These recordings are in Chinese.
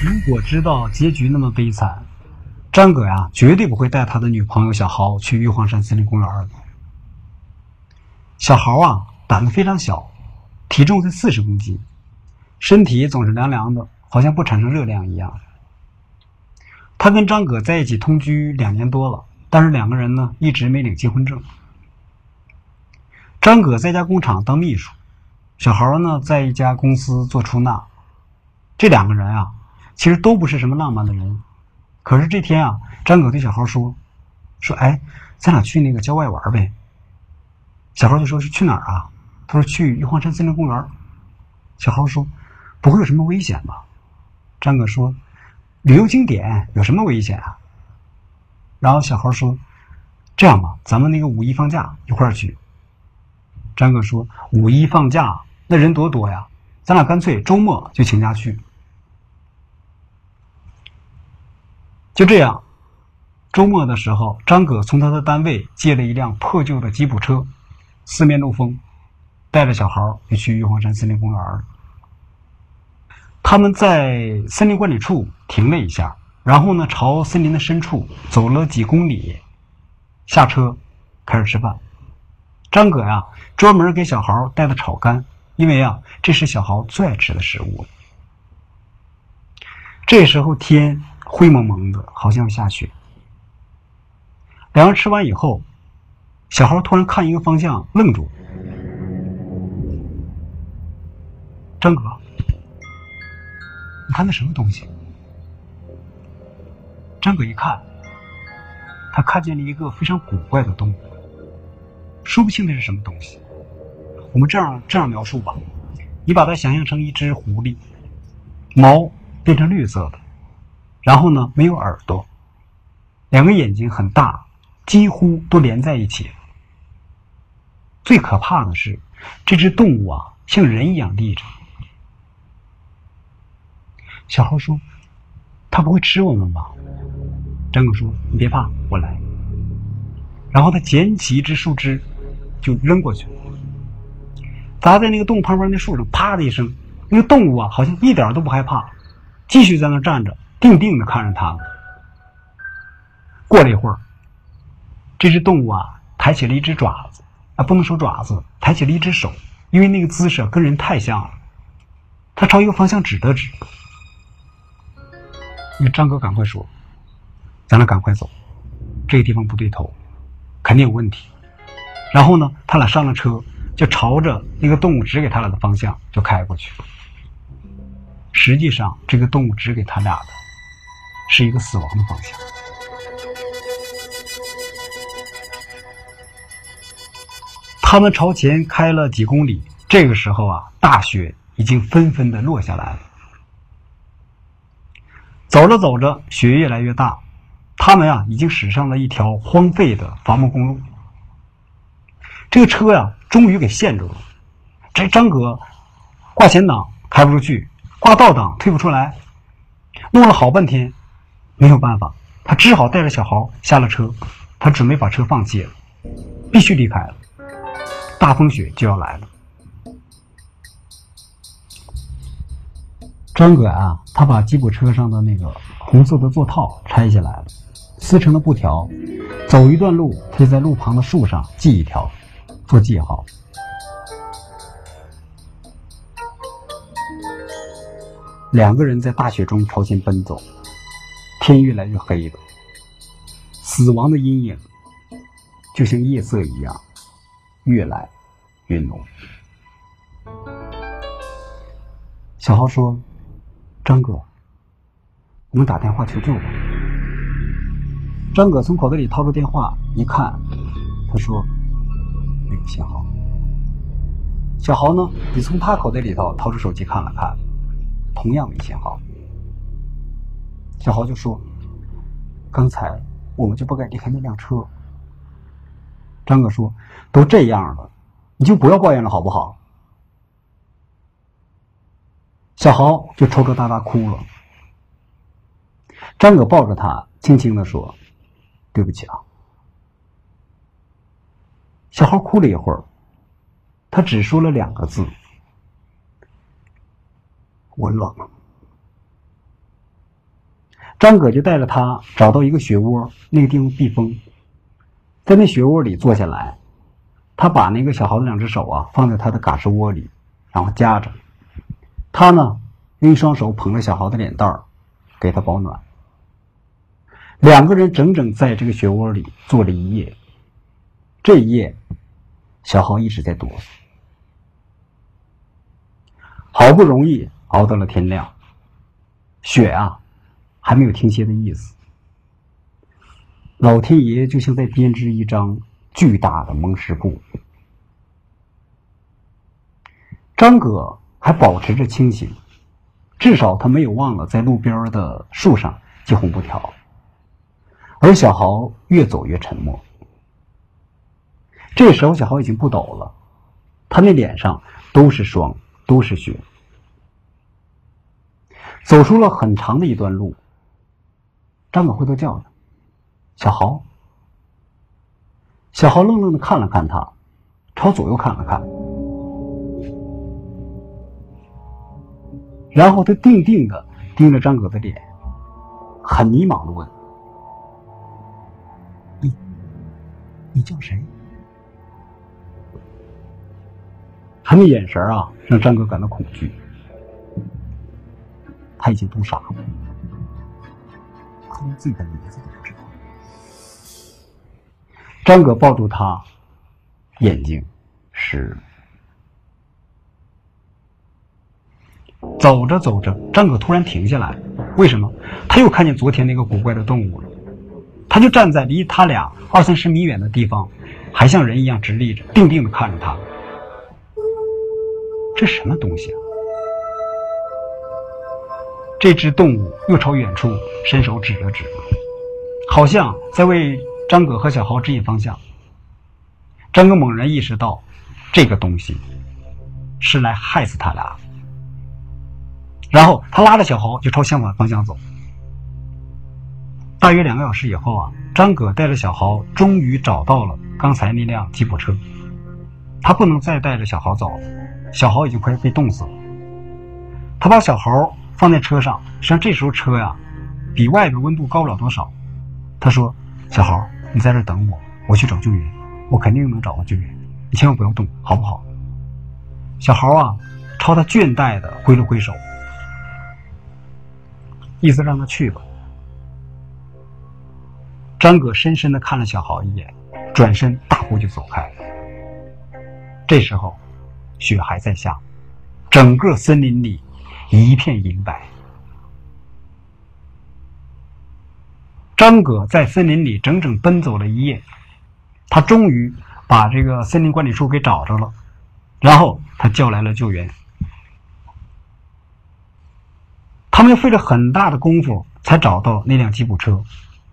如果知道结局那么悲惨，张葛呀绝对不会带他的女朋友小豪去玉皇山森林公园的。小豪啊，胆子非常小，体重才四十公斤，身体总是凉凉的，好像不产生热量一样。他跟张葛在一起同居两年多了，但是两个人呢一直没领结婚证。张葛在一家工厂当秘书，小豪呢在一家公司做出纳。这两个人啊，其实都不是什么浪漫的人。可是这天啊，张哥对小豪说：“说哎，咱俩去那个郊外玩呗。”小豪就说：“是去哪儿啊？”他说：“去玉皇山森林公园。”小豪说：“不会有什么危险吧？”张哥说。旅游景点有什么危险啊？然后小豪说：“这样吧，咱们那个五一放假一块儿去。”张哥说：“五一放假那人多多呀，咱俩干脆周末就请假去。”就这样，周末的时候，张哥从他的单位借了一辆破旧的吉普车，四面漏风，带着小豪就去玉皇山森林公园。他们在森林管理处停了一下，然后呢，朝森林的深处走了几公里，下车，开始吃饭。张葛呀，专门给小豪带的炒肝，因为啊，这是小豪最爱吃的食物。这时候天灰蒙蒙的，好像要下雪。两人吃完以后，小豪突然看一个方向，愣住。张哥。你看那什么东西？张哥一看，他看见了一个非常古怪的动物，说不清那是什么东西。我们这样这样描述吧，你把它想象成一只狐狸，毛变成绿色的，然后呢没有耳朵，两个眼睛很大，几乎都连在一起。最可怕的是，这只动物啊像人一样立着。小猴说：“它不会吃我们吧？”张狗说：“你别怕，我来。”然后他捡起一只树枝，就扔过去，砸在那个洞旁边那树上，啪的一声，那个动物啊，好像一点都不害怕，继续在那站着，定定的看着他。过了一会儿，这只动物啊，抬起了一只爪子，啊，不能说爪子，抬起了一只手，因为那个姿势跟人太像了。他朝一个方向指了指。那张哥赶快说：“咱俩赶快走，这个地方不对头，肯定有问题。”然后呢，他俩上了车，就朝着那个动物指给他俩的方向就开过去。实际上，这个动物指给他俩的是一个死亡的方向。他们朝前开了几公里，这个时候啊，大雪已经纷纷的落下来了。走着走着，雪越来越大，他们啊已经驶上了一条荒废的伐木公路。这个车呀，终于给陷住了。这张哥挂前挡开不出去，挂倒挡推不出来，弄了好半天，没有办法，他只好带着小豪下了车。他准备把车放弃了，必须离开了，大风雪就要来了。张哥啊，他把吉普车上的那个红色的座套拆下来了，撕成了布条，走一段路他就在路旁的树上系一条，做记号。两个人在大雪中朝前奔走，天越来越黑了，死亡的阴影就像夜色一样，越来越浓。小豪说。张哥，我们打电话求救吧。张哥从口袋里掏出电话，一看，他说：“没有信号。”小豪呢，也从他口袋里头掏出手机看了看，同样没信号。小豪就说：“刚才我们就不该离开那辆车。”张哥说：“都这样了，你就不要抱怨了，好不好？”小豪就抽抽搭搭哭了。张葛抱着他，轻轻的说：“对不起啊。”小豪哭了一会儿，他只说了两个字：“我冷。”张葛就带着他找到一个雪窝，那个地方避风，在那雪窝里坐下来，他把那个小豪的两只手啊放在他的嘎吱窝里，然后夹着，他呢用一双手捧着小豪的脸蛋儿，给他保暖。两个人整整在这个雪窝里坐了一夜，这一夜，小豪一直在躲。好不容易熬到了天亮，雪啊，还没有停歇的意思。老天爷就像在编织一张巨大的蒙氏布。张葛还保持着清醒，至少他没有忘了在路边的树上系红布条。而小豪越走越沉默。这时候，小豪已经不抖了，他那脸上都是霜，都是雪。走出了很长的一段路，张哥回头叫他：“小豪。”小豪愣愣的看了看他，朝左右看了看，然后他定定的盯着张哥的脸，很迷茫的问。你你叫谁？他那眼神啊，让张哥感到恐惧。他已经都傻了，他连自己的名字都不知道。张哥抱住他，眼睛是。走着走着，张哥突然停下来，为什么？他又看见昨天那个古怪的动物了。他就站在离他俩二三十米远的地方，还像人一样直立着，定定的看着他。这什么东西啊？这只动物又朝远处伸手指了指，好像在为张葛和小豪指引方向。张哥猛然意识到，这个东西是来害死他俩。然后他拉着小豪就朝相反方向走。大约两个小时以后啊，张葛带着小豪终于找到了刚才那辆吉普车。他不能再带着小豪走了，小豪已经快被冻死了。他把小豪放在车上，实际上这时候车呀，比外边温度高不了多少。他说：“小豪，你在这等我，我去找救援，我肯定能找到救援，你千万不要动，好不好？”小豪啊，朝他倦怠的挥了挥手，意思让他去吧。张葛深深的看了小豪一眼，转身大步就走开了。这时候，雪还在下，整个森林里一片银白。张葛在森林里整整奔走了一夜，他终于把这个森林管理处给找着了，然后他叫来了救援。他们费了很大的功夫才找到那辆吉普车。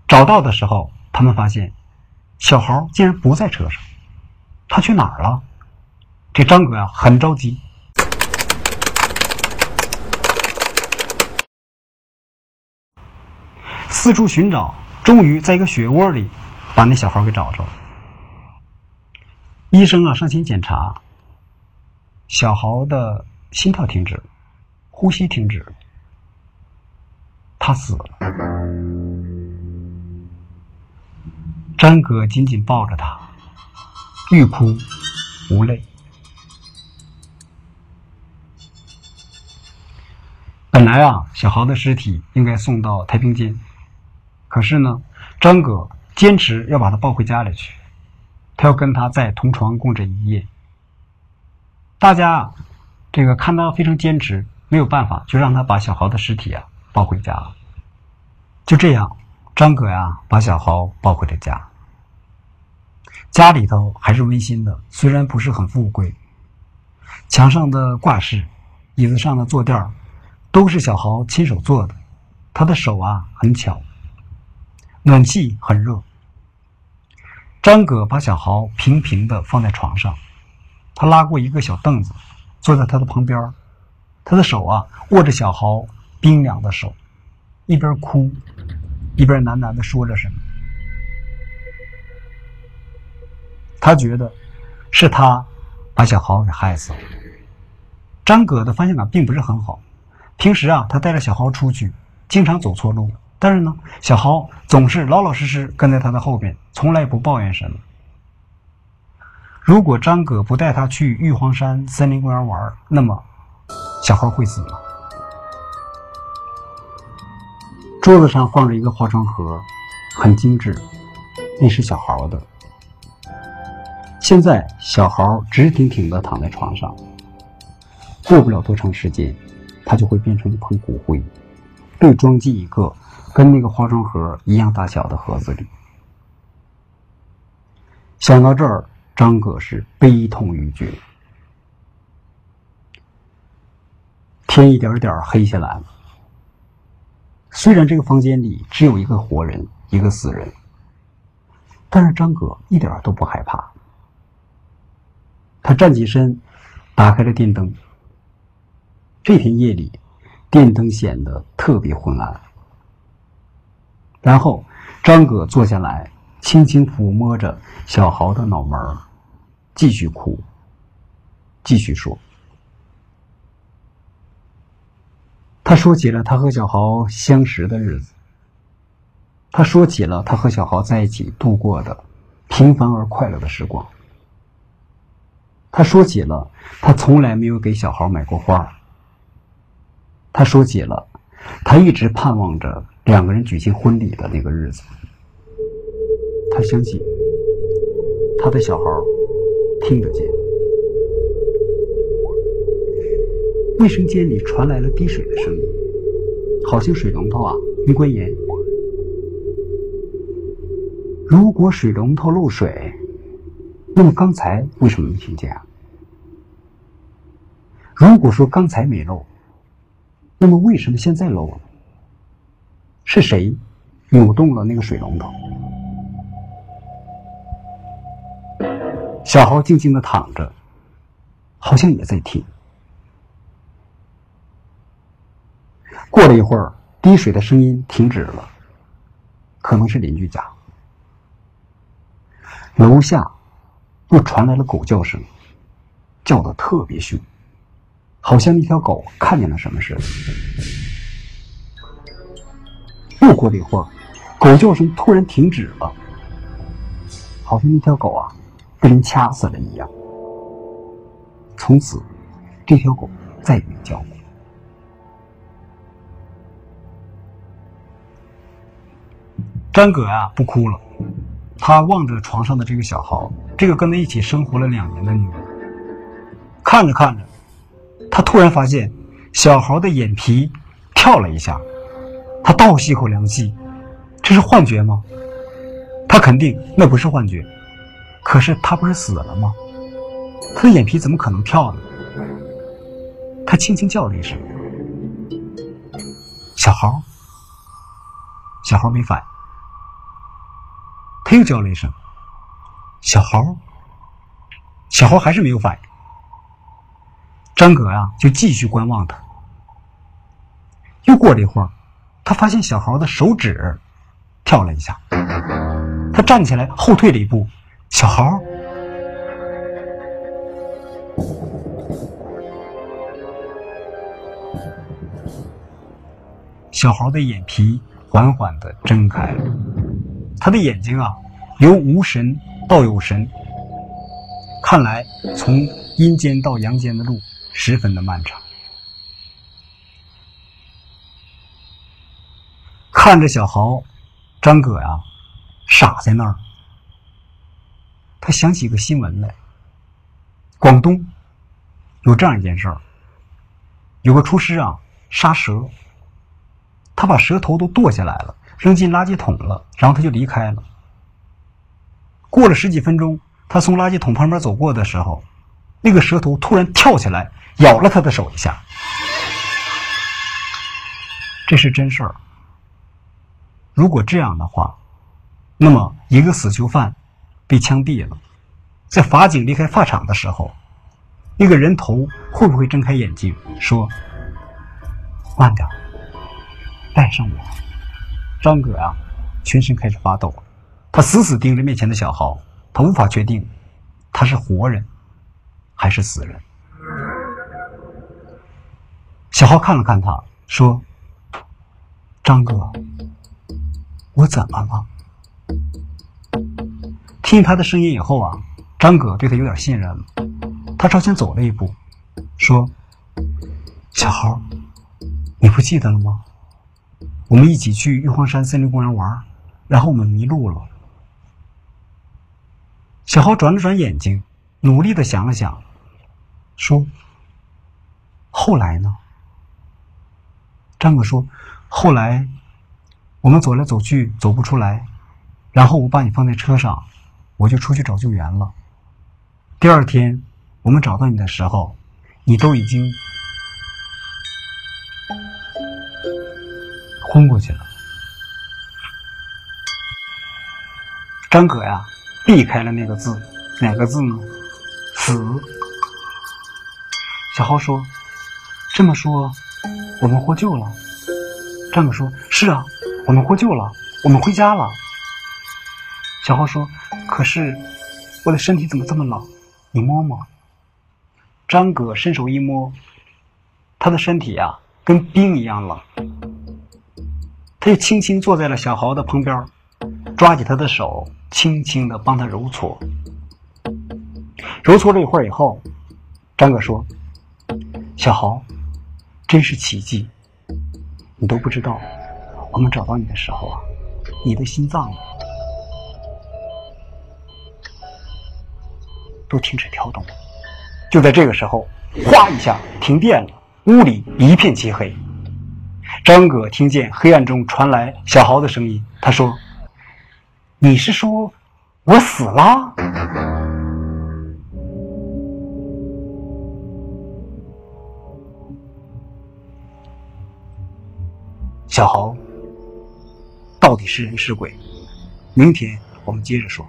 找到的时候，他们发现小豪竟然不在车上，他去哪儿了？这张哥呀很着急，四处寻找，终于在一个雪窝里把那小豪给找着了。医生啊上前检查，小豪的心跳停止，呼吸停止，他死了。张哥紧紧抱着他，欲哭无泪。本来啊，小豪的尸体应该送到太平间，可是呢，张哥坚持要把他抱回家里去，他要跟他在同床共枕一夜。大家这个看到非常坚持，没有办法，就让他把小豪的尸体啊抱回家了。就这样。张葛呀，把小豪抱回了家。家里头还是温馨的，虽然不是很富贵。墙上的挂饰、椅子上的坐垫都是小豪亲手做的。他的手啊，很巧。暖气很热。张葛把小豪平平的放在床上，他拉过一个小凳子，坐在他的旁边。他的手啊，握着小豪冰凉的手，一边哭。一边喃喃的说着什么，他觉得是他把小豪给害死了。张葛的方向感并不是很好，平时啊，他带着小豪出去，经常走错路，但是呢，小豪总是老老实实跟在他的后边，从来不抱怨什么。如果张葛不带他去玉皇山森林公园玩，那么小豪会死吗？桌子上放着一个化妆盒，很精致，那是小豪的。现在小豪直挺挺的躺在床上，过不了多长时间，他就会变成一捧骨灰，被装进一个跟那个化妆盒一样大小的盒子里。想到这儿。张葛是悲痛欲绝，天一点点黑下来了。虽然这个房间里只有一个活人，一个死人，但是张葛一点都不害怕。他站起身，打开了电灯。这天夜里，电灯显得特别昏暗。然后，张葛坐下来。轻轻抚摸着小豪的脑门继续哭，继续说。他说起了他和小豪相识的日子，他说起了他和小豪在一起度过的平凡而快乐的时光，他说起了他从来没有给小豪买过花，他说起了他一直盼望着两个人举行婚礼的那个日子。他相信，他的小孩听得见。卫生间里传来了滴水的声音，好像水龙头啊没关严。如果水龙头漏水，那么刚才为什么没听见啊？如果说刚才没漏，那么为什么现在漏了？是谁扭动了那个水龙头？小豪静静的躺着，好像也在听。过了一会儿，滴水的声音停止了，可能是邻居家。楼下又传来了狗叫声，叫的特别凶，好像一条狗看见了什么似的。过了一会儿，狗叫声突然停止了，好像一条狗啊。被人掐死了一样。从此，这条狗再也没叫过。张葛呀，不哭了，他望着床上的这个小豪，这个跟他一起生活了两年的女人，看着看着，他突然发现小豪的眼皮跳了一下，他倒吸一口凉气，这是幻觉吗？他肯定那不是幻觉。可是他不是死了吗？他的眼皮怎么可能跳呢？他轻轻叫了一声：“小猴。”小猴没反应。他又叫了一声：“小猴。”小猴还是没有反应。张葛呀，就继续观望他。又过了一会儿，他发现小豪的手指跳了一下，他站起来后退了一步。小豪，小豪的眼皮缓缓的睁开了，他的眼睛啊，由无神到有神。看来从阴间到阳间的路十分的漫长。看着小豪，张葛呀，傻在那儿。他想起个新闻来，广东有这样一件事儿：有个厨师啊杀蛇，他把蛇头都剁下来了，扔进垃圾桶了，然后他就离开了。过了十几分钟，他从垃圾桶旁边走过的时候，那个蛇头突然跳起来咬了他的手一下。这是真事儿。如果这样的话，那么一个死囚犯。被枪毙了，在法警离开法场的时候，那个人头会不会睁开眼睛说：“慢点，带上我？”张葛啊，全身开始发抖，他死死盯着面前的小豪，他无法确定他是活人还是死人。小豪看了看他，说：“张哥，我怎么了？”听他的声音以后啊，张葛对他有点信任了。他朝前走了一步，说：“小豪，你不记得了吗？我们一起去玉皇山森林公园玩，然后我们迷路了。”小豪转了转眼睛，努力的想了想，说：“后来呢？”张葛说：“后来，我们走来走去，走不出来，然后我把你放在车上，我就出去找救援了。第二天，我们找到你的时候，你都已经昏过去了。”张葛呀，避开了那个字，哪个字呢？死。小豪说：“这么说。”我们获救了，张哥说：“是啊，我们获救了，我们回家了。”小豪说：“可是我的身体怎么这么冷？你摸摸。”张哥伸手一摸，他的身体呀，跟冰一样冷。他就轻轻坐在了小豪的旁边，抓起他的手，轻轻的帮他揉搓。揉搓了一会儿以后，张哥说：“小豪。”真是奇迹！你都不知道，我们找到你的时候啊，你的心脏都停止跳动了。就在这个时候，哗一下停电了，屋里一片漆黑。张葛听见黑暗中传来小豪的声音，他说：“你是说我死了？”小豪是人是鬼？明天我们接着说。